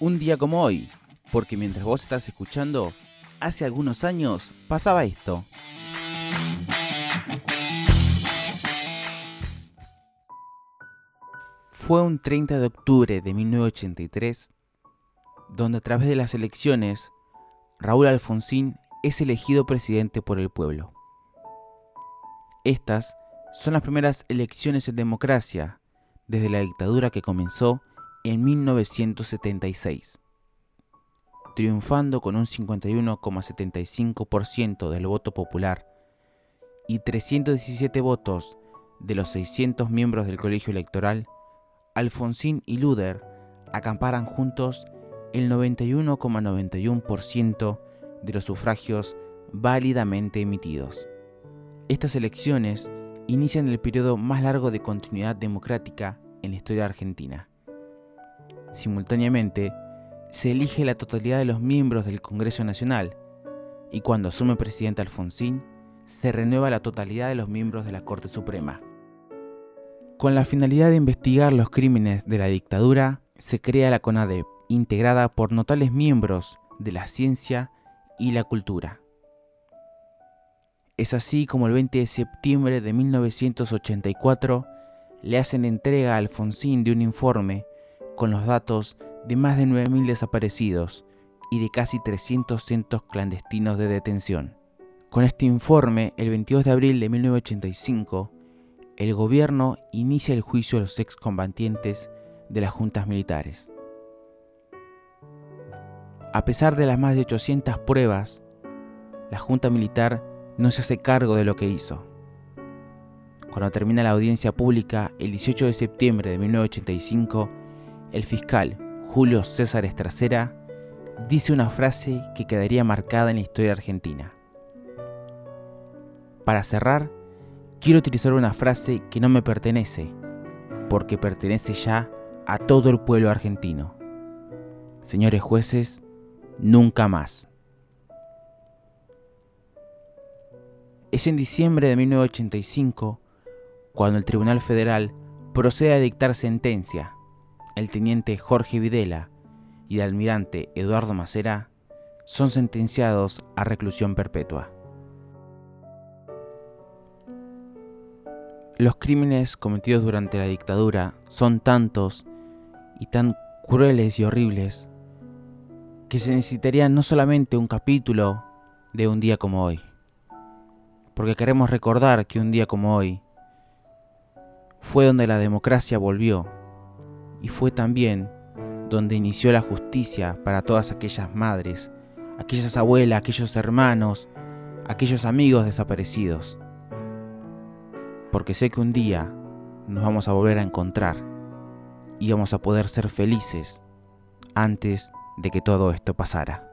un día como hoy, porque mientras vos estás escuchando, hace algunos años pasaba esto. Fue un 30 de octubre de 1983, donde a través de las elecciones, Raúl Alfonsín es elegido presidente por el pueblo. Estas son las primeras elecciones en democracia desde la dictadura que comenzó en 1976, triunfando con un 51,75% del voto popular y 317 votos de los 600 miembros del colegio electoral, Alfonsín y Luder acamparan juntos el 91,91% de los sufragios válidamente emitidos. Estas elecciones inician el periodo más largo de continuidad democrática en la historia argentina. Simultáneamente, se elige la totalidad de los miembros del Congreso Nacional y cuando asume presidente Alfonsín, se renueva la totalidad de los miembros de la Corte Suprema. Con la finalidad de investigar los crímenes de la dictadura, se crea la CONADEP, integrada por notables miembros de la ciencia y la cultura. Es así como el 20 de septiembre de 1984 le hacen entrega a Alfonsín de un informe con los datos de más de 9.000 desaparecidos y de casi 300 centros clandestinos de detención. Con este informe, el 22 de abril de 1985, el gobierno inicia el juicio a los excombatientes de las juntas militares. A pesar de las más de 800 pruebas, la junta militar no se hace cargo de lo que hizo. Cuando termina la audiencia pública el 18 de septiembre de 1985, el fiscal Julio César Estracera dice una frase que quedaría marcada en la historia argentina. Para cerrar, quiero utilizar una frase que no me pertenece, porque pertenece ya a todo el pueblo argentino. Señores jueces, nunca más. Es en diciembre de 1985 cuando el Tribunal Federal procede a dictar sentencia. El teniente Jorge Videla y el almirante Eduardo Macera son sentenciados a reclusión perpetua. Los crímenes cometidos durante la dictadura son tantos y tan crueles y horribles que se necesitaría no solamente un capítulo de un día como hoy, porque queremos recordar que un día como hoy fue donde la democracia volvió y fue también donde inició la justicia para todas aquellas madres, aquellas abuelas, aquellos hermanos, aquellos amigos desaparecidos. Porque sé que un día nos vamos a volver a encontrar y vamos a poder ser felices antes de que todo esto pasara.